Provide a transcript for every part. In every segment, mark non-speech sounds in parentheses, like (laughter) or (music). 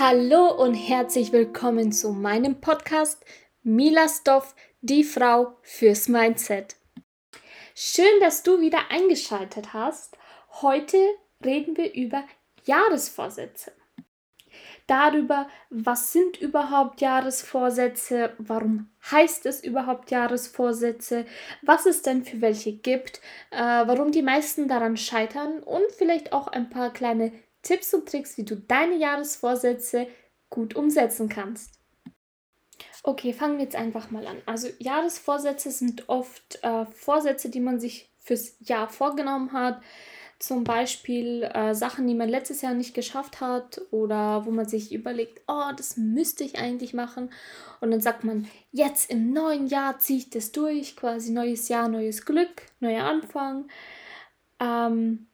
Hallo und herzlich willkommen zu meinem Podcast Mila Stoff, die Frau fürs Mindset. Schön, dass du wieder eingeschaltet hast. Heute reden wir über Jahresvorsätze. Darüber, was sind überhaupt Jahresvorsätze, warum heißt es überhaupt Jahresvorsätze, was es denn für welche gibt, äh, warum die meisten daran scheitern und vielleicht auch ein paar kleine Tipps und Tricks, wie du deine Jahresvorsätze gut umsetzen kannst. Okay, fangen wir jetzt einfach mal an. Also Jahresvorsätze sind oft äh, Vorsätze, die man sich fürs Jahr vorgenommen hat. Zum Beispiel äh, Sachen, die man letztes Jahr nicht geschafft hat oder wo man sich überlegt, oh, das müsste ich eigentlich machen. Und dann sagt man, jetzt im neuen Jahr ziehe ich das durch, quasi neues Jahr, neues Glück, neuer Anfang. Ähm,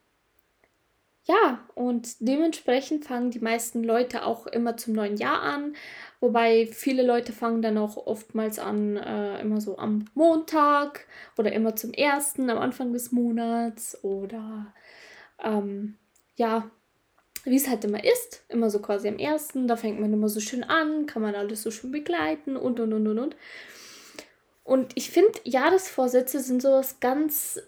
ja, und dementsprechend fangen die meisten Leute auch immer zum neuen Jahr an. Wobei viele Leute fangen dann auch oftmals an, äh, immer so am Montag oder immer zum ersten, am Anfang des Monats oder ähm, ja, wie es halt immer ist, immer so quasi am ersten, da fängt man immer so schön an, kann man alles so schön begleiten und und und und und. Und ich finde, Jahresvorsätze sind sowas ganz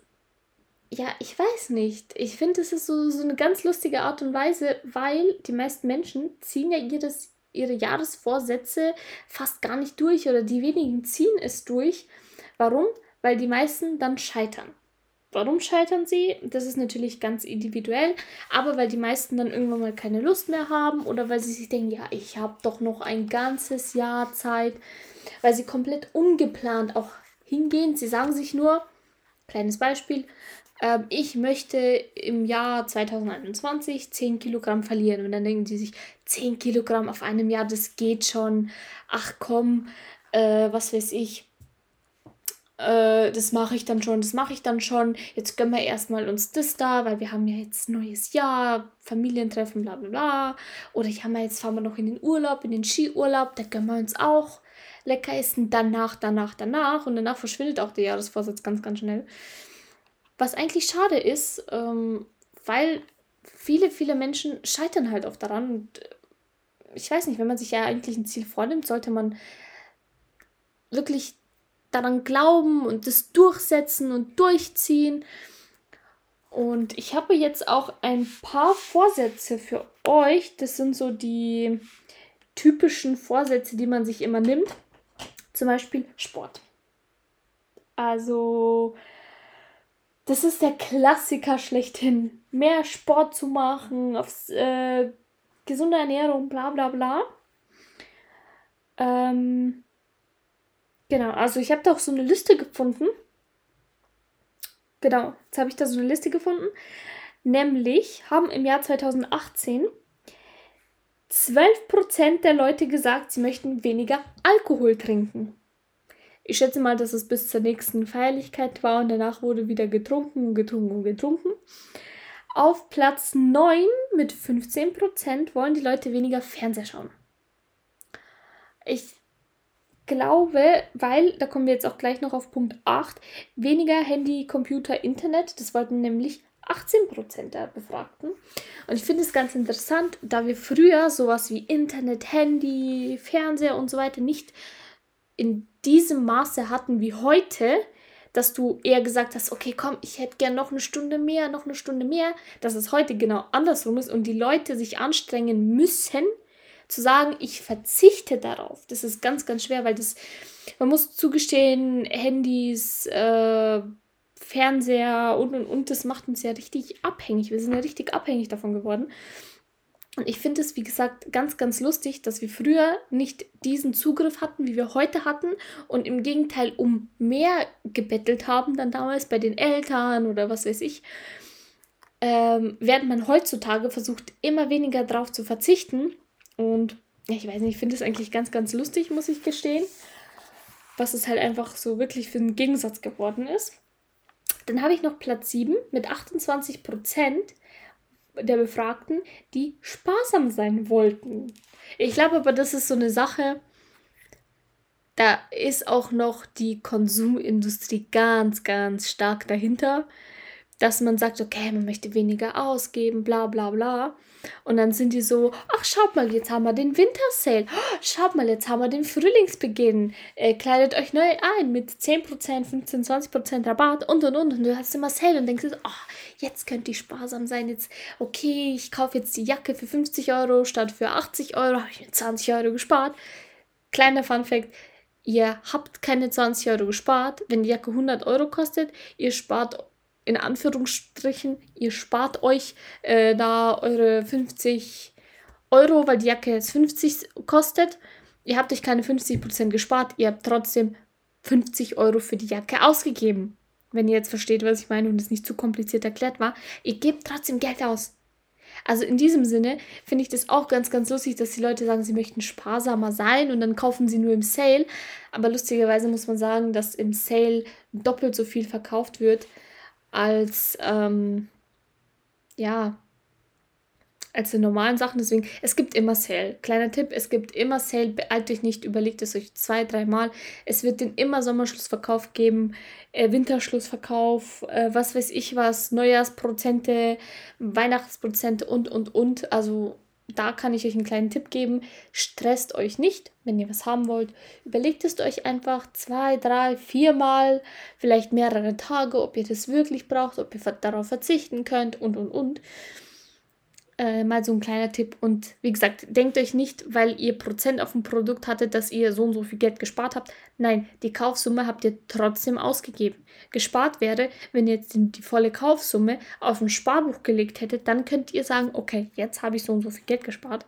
ja, ich weiß nicht. Ich finde, es ist so, so eine ganz lustige Art und Weise, weil die meisten Menschen ziehen ja ihres, ihre Jahresvorsätze fast gar nicht durch oder die wenigen ziehen es durch. Warum? Weil die meisten dann scheitern. Warum scheitern sie? Das ist natürlich ganz individuell, aber weil die meisten dann irgendwann mal keine Lust mehr haben oder weil sie sich denken, ja, ich habe doch noch ein ganzes Jahr Zeit, weil sie komplett ungeplant auch hingehen. Sie sagen sich nur, kleines Beispiel, ähm, ich möchte im Jahr 2021 10 Kilogramm verlieren. Und dann denken sie sich, 10 Kilogramm auf einem Jahr, das geht schon. Ach komm, äh, was weiß ich. Äh, das mache ich dann schon, das mache ich dann schon. Jetzt gönnen wir erstmal uns das da, weil wir haben ja jetzt neues Jahr, Familientreffen, bla bla bla. Oder ich habe ja jetzt fahren wir noch in den Urlaub, in den Skiurlaub, da gönnen wir uns auch lecker essen. Danach, danach, danach. Und danach verschwindet auch der Jahresvorsatz ganz, ganz schnell. Was eigentlich schade ist, ähm, weil viele, viele Menschen scheitern halt oft daran. Und äh, ich weiß nicht, wenn man sich ja eigentlich ein Ziel vornimmt, sollte man wirklich daran glauben und das durchsetzen und durchziehen. Und ich habe jetzt auch ein paar Vorsätze für euch. Das sind so die typischen Vorsätze, die man sich immer nimmt. Zum Beispiel Sport. Also das ist der Klassiker schlechthin. Mehr Sport zu machen, aufs, äh, gesunde Ernährung, bla bla bla. Ähm, genau, also ich habe da auch so eine Liste gefunden. Genau, jetzt habe ich da so eine Liste gefunden. Nämlich haben im Jahr 2018 12% der Leute gesagt, sie möchten weniger Alkohol trinken. Ich schätze mal, dass es bis zur nächsten Feierlichkeit war und danach wurde wieder getrunken und getrunken und getrunken. Auf Platz 9 mit 15% wollen die Leute weniger Fernseher schauen. Ich glaube, weil, da kommen wir jetzt auch gleich noch auf Punkt 8, weniger Handy, Computer, Internet, das wollten nämlich 18% der Befragten. Und ich finde es ganz interessant, da wir früher sowas wie Internet, Handy, Fernseher und so weiter nicht in diesem Maße hatten wie heute, dass du eher gesagt hast, okay, komm, ich hätte gern noch eine Stunde mehr, noch eine Stunde mehr, dass es heute genau andersrum ist und die Leute sich anstrengen müssen, zu sagen, ich verzichte darauf. Das ist ganz, ganz schwer, weil das, man muss zugestehen, Handys, äh, Fernseher und und und, das macht uns ja richtig abhängig. Wir sind ja richtig abhängig davon geworden. Und ich finde es, wie gesagt, ganz, ganz lustig, dass wir früher nicht diesen Zugriff hatten, wie wir heute hatten und im Gegenteil um mehr gebettelt haben, dann damals bei den Eltern oder was weiß ich, ähm, während man heutzutage versucht, immer weniger darauf zu verzichten. Und ja, ich weiß nicht, ich finde es eigentlich ganz, ganz lustig, muss ich gestehen, was es halt einfach so wirklich für einen Gegensatz geworden ist. Dann habe ich noch Platz 7 mit 28 Prozent der Befragten, die sparsam sein wollten. Ich glaube aber, das ist so eine Sache, da ist auch noch die Konsumindustrie ganz, ganz stark dahinter. Dass man sagt, okay, man möchte weniger ausgeben, bla bla bla. Und dann sind die so, ach schaut mal, jetzt haben wir den Wintersale. Oh, schaut mal, jetzt haben wir den Frühlingsbeginn. Äh, kleidet euch neu ein mit 10%, 15, 20% Rabatt und und und. Und du hast immer Sale und denkst, oh, jetzt könnte ich sparsam sein. Jetzt, okay, ich kaufe jetzt die Jacke für 50 Euro statt für 80 Euro. Habe ich mir 20 Euro gespart. Kleiner Fun Fact, ihr habt keine 20 Euro gespart. Wenn die Jacke 100 Euro kostet, ihr spart in Anführungsstrichen, ihr spart euch äh, da eure 50 Euro, weil die Jacke jetzt 50 kostet. Ihr habt euch keine 50% gespart, ihr habt trotzdem 50 Euro für die Jacke ausgegeben. Wenn ihr jetzt versteht, was ich meine und es nicht zu kompliziert erklärt war, ihr gebt trotzdem Geld aus. Also in diesem Sinne finde ich das auch ganz, ganz lustig, dass die Leute sagen, sie möchten sparsamer sein und dann kaufen sie nur im Sale. Aber lustigerweise muss man sagen, dass im Sale doppelt so viel verkauft wird als, ähm, ja, als die normalen Sachen. Deswegen, es gibt immer Sale. Kleiner Tipp, es gibt immer Sale. Beeilt euch nicht, überlegt es euch zwei, dreimal. Es wird den immer Sommerschlussverkauf geben, äh, Winterschlussverkauf, äh, was weiß ich was, Neujahrsprozente, Weihnachtsprozente und, und, und. Also da kann ich euch einen kleinen Tipp geben. Stresst euch nicht, wenn ihr was haben wollt. Überlegt es euch einfach zwei, drei, viermal, vielleicht mehrere Tage, ob ihr das wirklich braucht, ob ihr darauf verzichten könnt und, und, und äh, mal so ein kleiner Tipp. Und wie gesagt, denkt euch nicht, weil ihr Prozent auf dem Produkt hattet, dass ihr so und so viel Geld gespart habt. Nein, die Kaufsumme habt ihr trotzdem ausgegeben. Gespart wäre, wenn ihr jetzt die, volle Kaufsumme auf ein Sparbuch gelegt hättet, dann könnt ihr sagen, okay, jetzt habe ich so und so viel Geld gespart.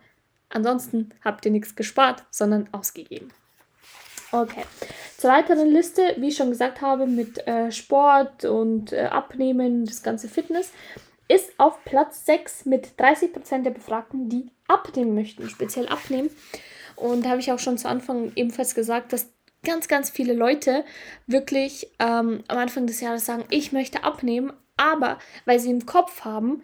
Ansonsten habt ihr nichts gespart, sondern ausgegeben. Okay. Zur weiteren Liste, wie ich schon gesagt habe, mit äh, Sport und äh, Abnehmen, das ganze Fitness ist auf Platz 6 mit 30% der Befragten, die abnehmen möchten, speziell abnehmen. Und da habe ich auch schon zu Anfang ebenfalls gesagt, dass ganz, ganz viele Leute wirklich ähm, am Anfang des Jahres sagen, ich möchte abnehmen, aber weil sie im Kopf haben,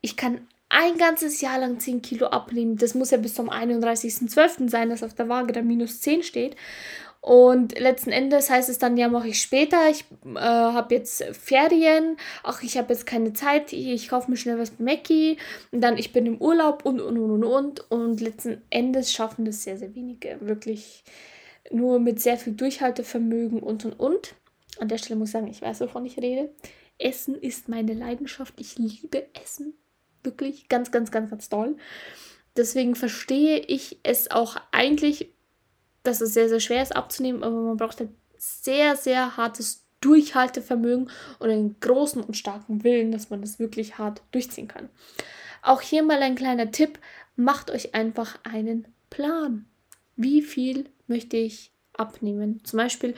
ich kann ein ganzes Jahr lang 10 Kilo abnehmen. Das muss ja bis zum 31.12. sein, dass auf der Waage da minus 10 steht. Und letzten Endes heißt es dann, ja, mache ich später. Ich äh, habe jetzt Ferien. Ach, ich habe jetzt keine Zeit. Ich, kaufe mir schnell was bei Mackie. Und dann, ich bin im Urlaub und, und, und, und. Und letzten Endes schaffen das sehr, sehr wenige. Wirklich nur mit sehr viel Durchhaltevermögen und, und, und. An der Stelle muss ich sagen, ich weiß, wovon ich rede. Essen ist meine Leidenschaft. Ich liebe Essen. Wirklich ganz, ganz, ganz, ganz toll. Deswegen verstehe ich es auch eigentlich dass es sehr, sehr schwer ist abzunehmen, aber man braucht halt sehr, sehr hartes Durchhaltevermögen und einen großen und starken Willen, dass man das wirklich hart durchziehen kann. Auch hier mal ein kleiner Tipp, macht euch einfach einen Plan. Wie viel möchte ich abnehmen? Zum Beispiel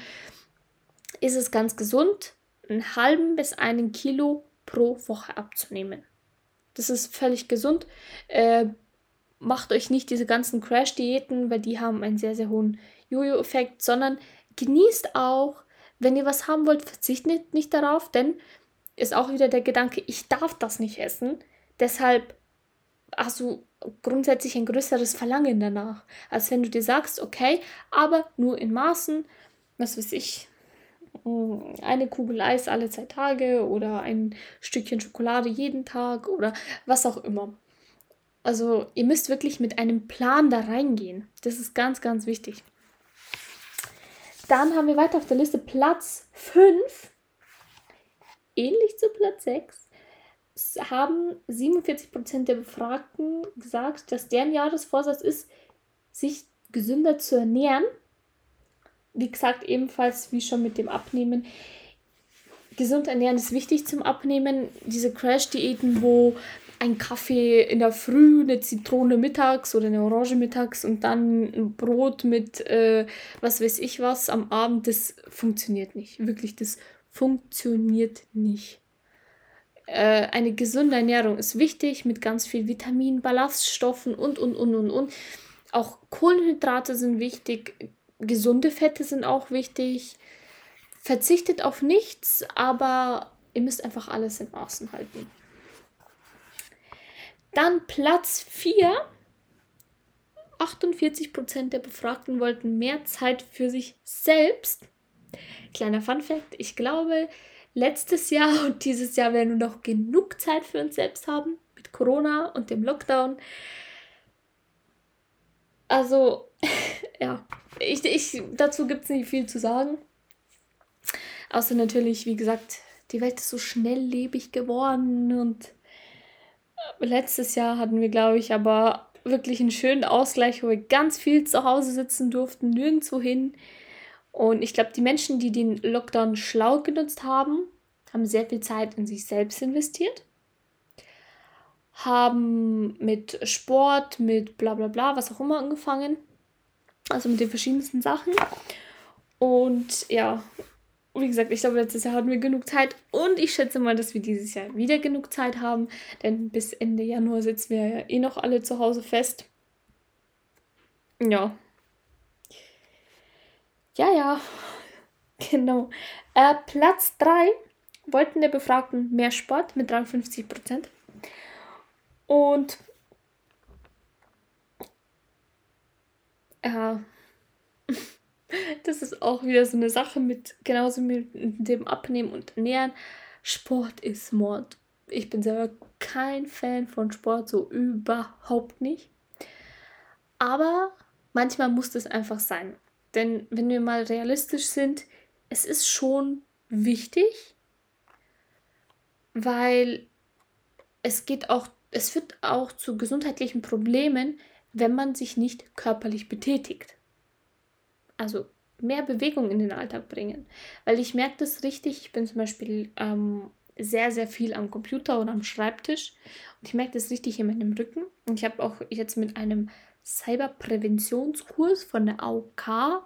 ist es ganz gesund, einen halben bis einen Kilo pro Woche abzunehmen. Das ist völlig gesund. Äh, macht euch nicht diese ganzen Crash-Diäten, weil die haben einen sehr, sehr hohen Jojo-Effekt, sondern genießt auch, wenn ihr was haben wollt, verzichtet nicht darauf, denn ist auch wieder der Gedanke, ich darf das nicht essen. Deshalb hast du grundsätzlich ein größeres Verlangen danach, als wenn du dir sagst, okay, aber nur in Maßen, was weiß ich, eine Kugel Eis alle zwei Tage oder ein Stückchen Schokolade jeden Tag oder was auch immer. Also ihr müsst wirklich mit einem Plan da reingehen. Das ist ganz, ganz wichtig. Dann haben wir weiter auf der Liste Platz 5. Ähnlich zu Platz 6 haben 47% der Befragten gesagt, dass deren Jahresvorsatz ist, sich gesünder zu ernähren. Wie gesagt, ebenfalls wie schon mit dem Abnehmen. Gesund ernähren ist wichtig zum Abnehmen. Diese Crash-Diäten, wo ein Kaffee in der Früh, eine Zitrone mittags oder eine Orange mittags und dann ein Brot mit äh, was weiß ich was am Abend, das funktioniert nicht. Wirklich, das funktioniert nicht. Äh, eine gesunde Ernährung ist wichtig mit ganz viel Vitaminen, Ballaststoffen und, und, und, und, und. Auch Kohlenhydrate sind wichtig, gesunde Fette sind auch wichtig. Verzichtet auf nichts, aber ihr müsst einfach alles in Maßen halten. Dann Platz 4. 48% der Befragten wollten mehr Zeit für sich selbst. Kleiner Fun fact, ich glaube, letztes Jahr (laughs) und dieses Jahr werden wir noch genug Zeit für uns selbst haben mit Corona und dem Lockdown. Also, (laughs) ja, ich, ich, dazu gibt es nicht viel zu sagen. Außer natürlich, wie gesagt, die Welt ist so schnelllebig geworden und letztes Jahr hatten wir, glaube ich, aber wirklich einen schönen Ausgleich, wo wir ganz viel zu Hause sitzen durften, nirgendwo hin. Und ich glaube, die Menschen, die den Lockdown schlau genutzt haben, haben sehr viel Zeit in sich selbst investiert, haben mit Sport, mit bla bla bla, was auch immer angefangen. Also mit den verschiedensten Sachen. Und ja, wie gesagt, ich glaube, letztes Jahr hatten wir genug Zeit und ich schätze mal, dass wir dieses Jahr wieder genug Zeit haben, denn bis Ende Januar sitzen wir ja eh noch alle zu Hause fest. Ja. Ja, ja. (laughs) Genau. Äh, Platz 3 wollten der Befragten mehr Sport mit 53 Prozent. Und ja, (laughs) das ist auch wieder so eine Sache mit, genauso mit dem Abnehmen und Ernähren. Sport ist Mord. Ich bin selber kein Fan von Sport, so überhaupt nicht. Aber manchmal muss das einfach sein. Denn wenn wir mal realistisch sind, es ist schon wichtig, weil es geht auch, es führt auch zu gesundheitlichen Problemen, wenn man sich nicht körperlich betätigt also mehr Bewegung in den Alltag bringen. Weil ich merke das richtig, ich bin zum Beispiel ähm, sehr, sehr viel am Computer oder am Schreibtisch und ich merke das richtig in meinem Rücken. Und ich habe auch jetzt mit einem Cyberpräventionskurs von der AOK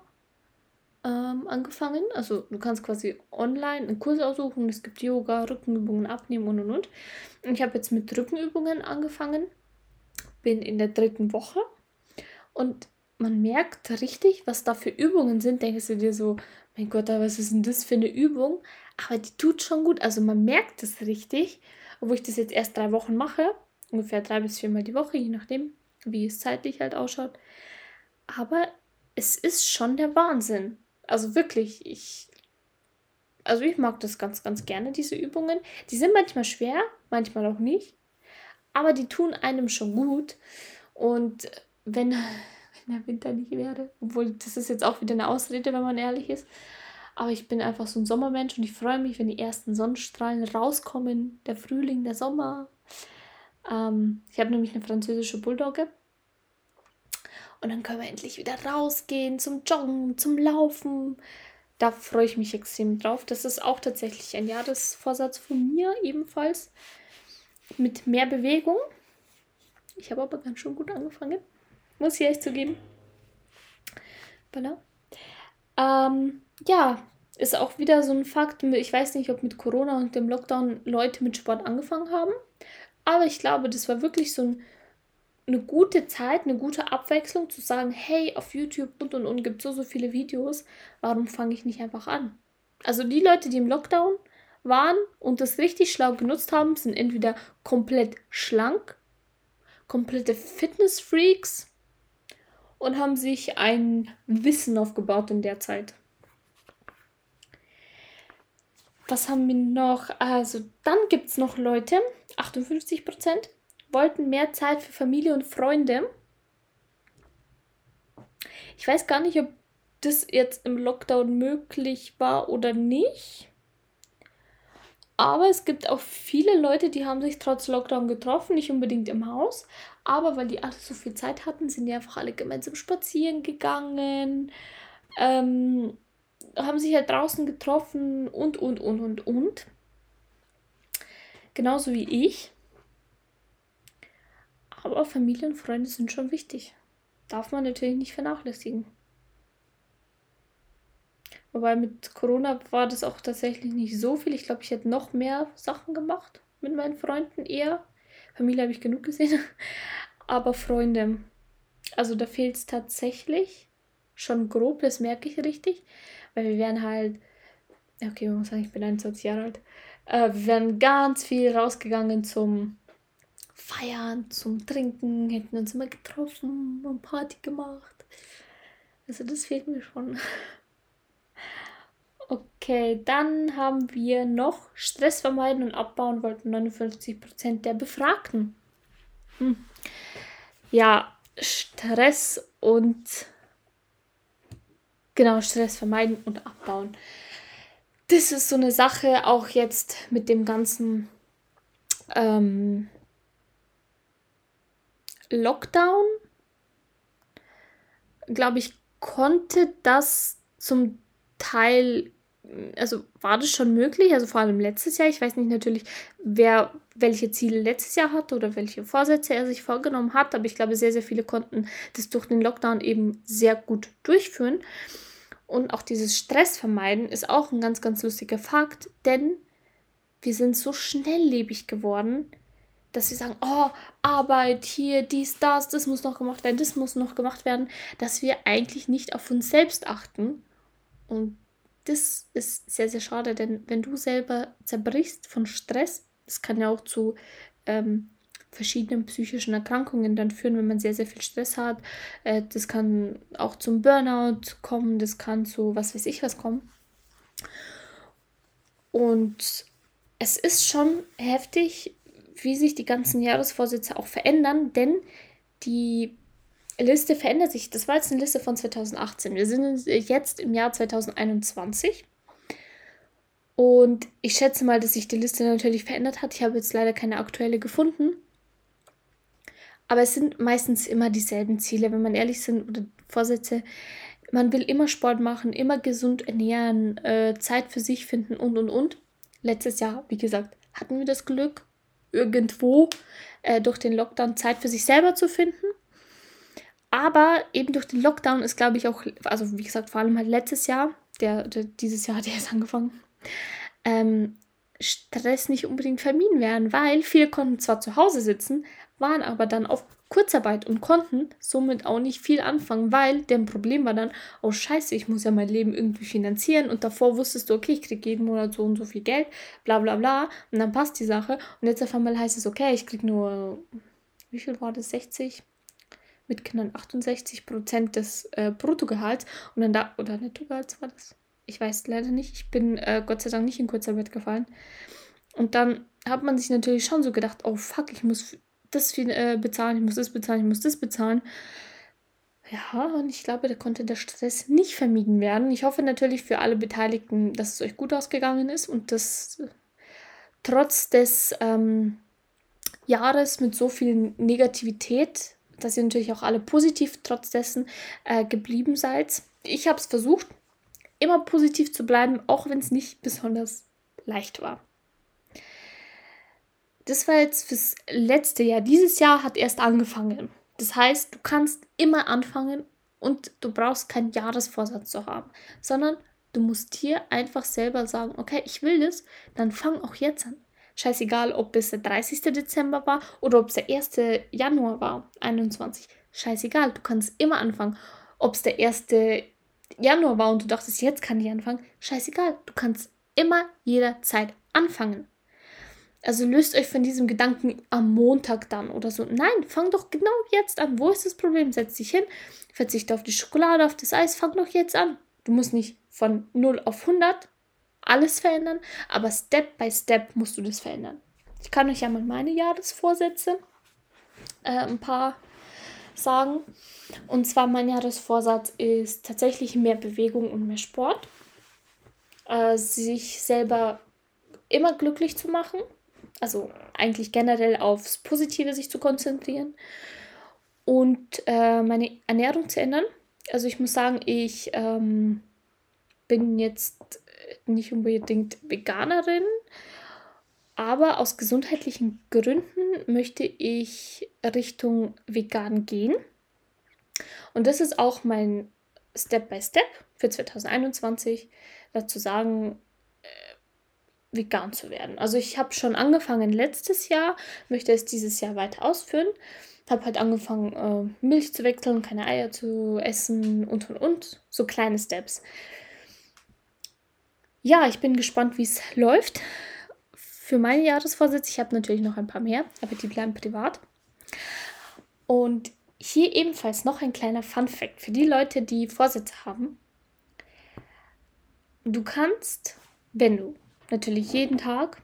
ähm, angefangen. Also du kannst quasi online einen Kurs aussuchen. Es gibt Yoga, Rückenübungen, Abnehmen und und und. Und ich habe jetzt mit Rückenübungen angefangen. Bin in der dritten Woche. Und man merkt richtig, was da für Übungen sind. Denkst du dir so, mein Gott, was ist denn das für eine Übung? Aber die tut schon gut. Also man merkt es richtig, obwohl ich das jetzt erst drei Wochen mache. Ungefähr drei bis viermal die Woche, je nachdem, wie es zeitlich halt ausschaut. Aber es ist schon der Wahnsinn. Also wirklich, ich. Also ich mag das ganz, ganz gerne, diese Übungen. Die sind manchmal schwer, manchmal auch nicht. Aber die tun einem schon gut. Und wenn Winter nicht wäre. Obwohl, das ist jetzt auch wieder eine Ausrede, wenn man ehrlich ist. Aber ich bin einfach so ein Sommermensch und ich freue mich, wenn die ersten Sonnenstrahlen rauskommen. Der Frühling, der Sommer. Ähm, ich habe nämlich eine französische Bulldogge. Und dann können wir endlich wieder rausgehen zum Joggen, zum Laufen. Da freue ich mich extrem drauf. Das ist auch tatsächlich ein Jahresvorsatz von mir ebenfalls. Mit mehr Bewegung. Ich habe aber ganz schön gut angefangen. Muss ich echt zugeben. Voilà. Ähm, ja, ist auch wieder so ein Fakt. Ich weiß nicht, ob mit Corona und dem Lockdown Leute mit Sport angefangen haben. Aber ich glaube, das war wirklich so ein, eine gute Zeit, eine gute Abwechslung zu sagen, hey, auf YouTube und und und gibt so, so viele Videos. Warum fange ich nicht einfach an? Also die Leute, die im Lockdown waren und das richtig schlau genutzt haben, sind entweder komplett schlank, komplette Fitness-Freaks und haben sich ein Wissen aufgebaut in der Zeit. Was haben wir noch? Also, dann gibt es noch Leute, 58 Prozent, wollten mehr Zeit für Familie und Freunde. Ich weiß gar nicht, ob das jetzt im Lockdown möglich war oder nicht. Aber es gibt auch viele Leute, die haben sich trotz Lockdown getroffen, nicht unbedingt im Haus, aber weil die alle so viel Zeit hatten, sind die einfach alle gemeinsam spazieren gegangen, ähm, haben sich halt draußen getroffen und, und, und, und, und. Genauso wie ich. Aber Familie und Freunde sind schon wichtig. Darf man natürlich nicht vernachlässigen. Wobei mit Corona war das auch tatsächlich nicht so viel. Ich glaube, ich hätte noch mehr Sachen gemacht mit meinen Freunden eher. Familie habe ich genug gesehen. (laughs) Aber Freunde, also da fehlt es tatsächlich schon grob, das merke ich richtig. Weil wir wären halt, okay, man muss sagen, ich bin 21 Jahre alt. Äh, wir wären ganz viel rausgegangen zum Feiern, zum Trinken, hätten uns immer getroffen und Party gemacht. Also das fehlt mir schon. (laughs) Okay, dann haben wir noch Stress vermeiden und abbauen wollten 59% der Befragten. Hm. Ja, Stress und genau, Stress vermeiden und abbauen. Das ist so eine Sache, auch jetzt mit dem ganzen ähm, Lockdown. Glaube ich, konnte das zum Teil, also war das schon möglich, also vor allem letztes Jahr. Ich weiß nicht natürlich, wer welche Ziele letztes Jahr hatte oder welche Vorsätze er sich vorgenommen hat, aber ich glaube, sehr, sehr viele konnten das durch den Lockdown eben sehr gut durchführen. Und auch dieses Stress vermeiden ist auch ein ganz, ganz lustiger Fakt, denn wir sind so schnelllebig geworden, dass wir sagen, oh, Arbeit hier, dies, das, das muss noch gemacht werden, das muss noch gemacht werden, dass wir eigentlich nicht auf uns selbst achten. Und das ist sehr, sehr schade, denn wenn du selber zerbrichst von Stress, das kann ja auch zu ähm, verschiedenen psychischen Erkrankungen dann führen, wenn man sehr, sehr viel Stress hat. Äh, das kann auch zum Burnout kommen, das kann zu was weiß ich was kommen. Und es ist schon heftig, wie sich die ganzen Jahresvorsätze auch verändern, denn die Liste verändert sich. Das war jetzt eine Liste von 2018. Wir sind jetzt im Jahr 2021. Und ich schätze mal, dass sich die Liste natürlich verändert hat. Ich habe jetzt leider keine aktuelle gefunden. Aber es sind meistens immer dieselben Ziele, wenn man ehrlich sind, oder Vorsätze. Man will immer Sport machen, immer gesund ernähren, äh, Zeit für sich finden und und und. Letztes Jahr, wie gesagt, hatten wir das Glück, irgendwo äh, durch den Lockdown Zeit für sich selber zu finden. Aber eben durch den Lockdown ist, glaube ich, auch, also wie gesagt, vor allem halt letztes Jahr, der, der dieses Jahr hat erst angefangen, ähm, Stress nicht unbedingt vermieden werden, weil viele konnten zwar zu Hause sitzen, waren aber dann auf Kurzarbeit und konnten somit auch nicht viel anfangen, weil deren Problem war dann, oh scheiße, ich muss ja mein Leben irgendwie finanzieren und davor wusstest du, okay, ich kriege jeden Monat so und so viel Geld, bla bla bla und dann passt die Sache und jetzt auf einmal heißt es, okay, ich kriege nur, wie viel war das, 60? Mit Kindern 68 Prozent des äh, Bruttogehalts und dann da, oder Nettogehalts war das? Ich weiß leider nicht, ich bin äh, Gott sei Dank nicht in Kurzarbeit gefallen. Und dann hat man sich natürlich schon so gedacht, oh fuck, ich muss das viel, äh, bezahlen, ich muss das bezahlen, ich muss das bezahlen. Ja, und ich glaube, da konnte der Stress nicht vermieden werden. Ich hoffe natürlich für alle Beteiligten, dass es euch gut ausgegangen ist und dass trotz des ähm, Jahres mit so viel Negativität, dass ihr natürlich auch alle positiv trotz dessen äh, geblieben seid. Ich habe es versucht, immer positiv zu bleiben, auch wenn es nicht besonders leicht war das war jetzt fürs letzte Jahr. Dieses Jahr hat erst angefangen. Das heißt, du kannst immer anfangen und du brauchst keinen Jahresvorsatz zu haben, sondern du musst dir einfach selber sagen, okay, ich will das, dann fang auch jetzt an. Scheißegal, ob es der 30. Dezember war oder ob es der 1. Januar war, 21. Scheißegal, du kannst immer anfangen. Ob es der 1. Januar war und du dachtest, jetzt kann ich anfangen, scheißegal, du kannst immer jederzeit anfangen. Also löst euch von diesem Gedanken am Montag dann oder so. Nein, fang doch genau jetzt an. Wo ist das Problem? Setz dich hin, verzichte auf die Schokolade, auf das Eis, fang doch jetzt an. Du musst nicht von 0 auf 100 alles verändern, aber Step by Step musst du das verändern. Ich kann euch ja mal meine Jahresvorsätze äh, ein paar sagen. Und zwar mein Jahresvorsatz ist tatsächlich mehr Bewegung und mehr Sport. Äh, sich selber immer glücklich zu machen also eigentlich generell aufs Positive sich zu konzentrieren und äh, meine Ernährung zu ändern. Also ich muss sagen, ich ähm, bin jetzt nicht unbedingt Veganerin, aber aus gesundheitlichen Gründen möchte ich Richtung vegan gehen. Und das ist auch mein Step by Step für 2021, dazu sagen, vegan zu werden. Also ich habe schon angefangen letztes Jahr, möchte es dieses Jahr weiter ausführen. Habe halt angefangen, äh, Milch zu wechseln, keine Eier zu essen und und und. So kleine Steps. Ja, ich bin gespannt, wie es läuft. Für meine Jahresvorsätze, ich habe natürlich noch ein paar mehr, aber die bleiben privat. Und hier ebenfalls noch ein kleiner Fun Fact für die Leute, die Vorsätze haben. du kannst, wenn du natürlich jeden Tag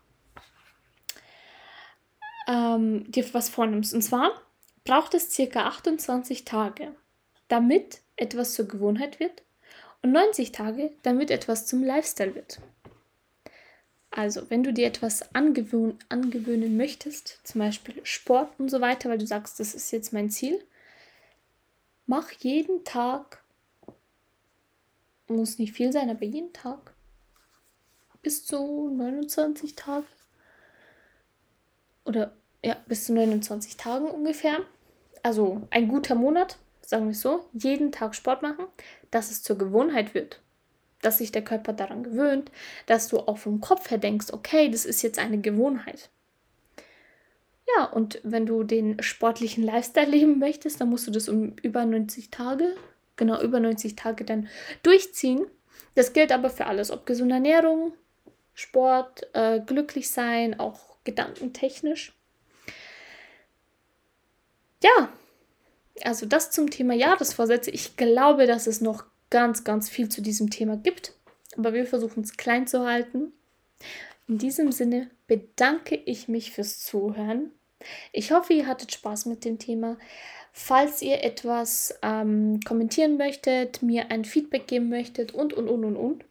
ähm, dir was vornimmst, und zwar braucht es circa 28 Tage, damit etwas zur Gewohnheit wird und 90 Tage, damit etwas zum Lifestyle wird. Also, wenn du dir etwas angewöhn angewöhnen möchtest, zum Beispiel Sport und so weiter, weil du sagst, das ist jetzt mein Ziel, mach jeden Tag, muss nicht viel sein, aber jeden Tag bis zu 29 Tage oder ja, bis zu 29 Tagen ungefähr. Also ein guter Monat, sagen wir so, jeden Tag Sport machen, dass es zur Gewohnheit wird. Dass sich der Körper daran gewöhnt, dass du auch vom Kopf her denkst, okay, das ist jetzt eine Gewohnheit. Ja, und wenn du den sportlichen Lifestyle leben möchtest, dann musst du das um über 90 Tage, genau über 90 Tage dann durchziehen. Das gilt aber für alles, ob gesunde Ernährung, Sport, äh, glücklich sein, auch gedankentechnisch. Ja, also das zum Thema Jahresvorsätze. Ich glaube, dass es noch ganz, ganz viel zu diesem Thema gibt, aber wir versuchen es klein zu halten. In diesem Sinne bedanke ich mich fürs Zuhören. Ich hoffe, ihr hattet Spaß mit dem Thema. Falls ihr etwas ähm, kommentieren möchtet, mir ein Feedback geben möchtet und, und, und, und, und,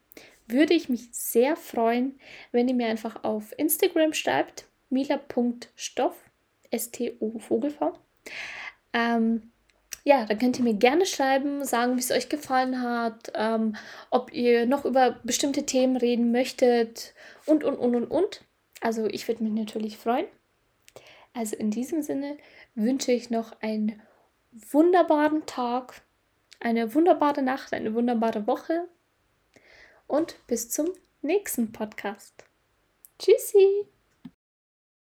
würde ich mich sehr freuen, wenn ihr mir einfach auf Instagram schreibt, mila.stoff, S-T-O Vogelv. Ähm, ja, dann könnt ihr mir gerne schreiben, sagen, wie es euch gefallen hat, ähm, ob ihr noch über bestimmte Themen reden möchtet und, und, und, und, und. Also ich würde mich natürlich freuen. Also in diesem Sinne wünsche ich noch einen wunderbaren Tag, eine wunderbare Nacht, eine wunderbare Woche und bis zum nächsten Podcast. Tschüssi!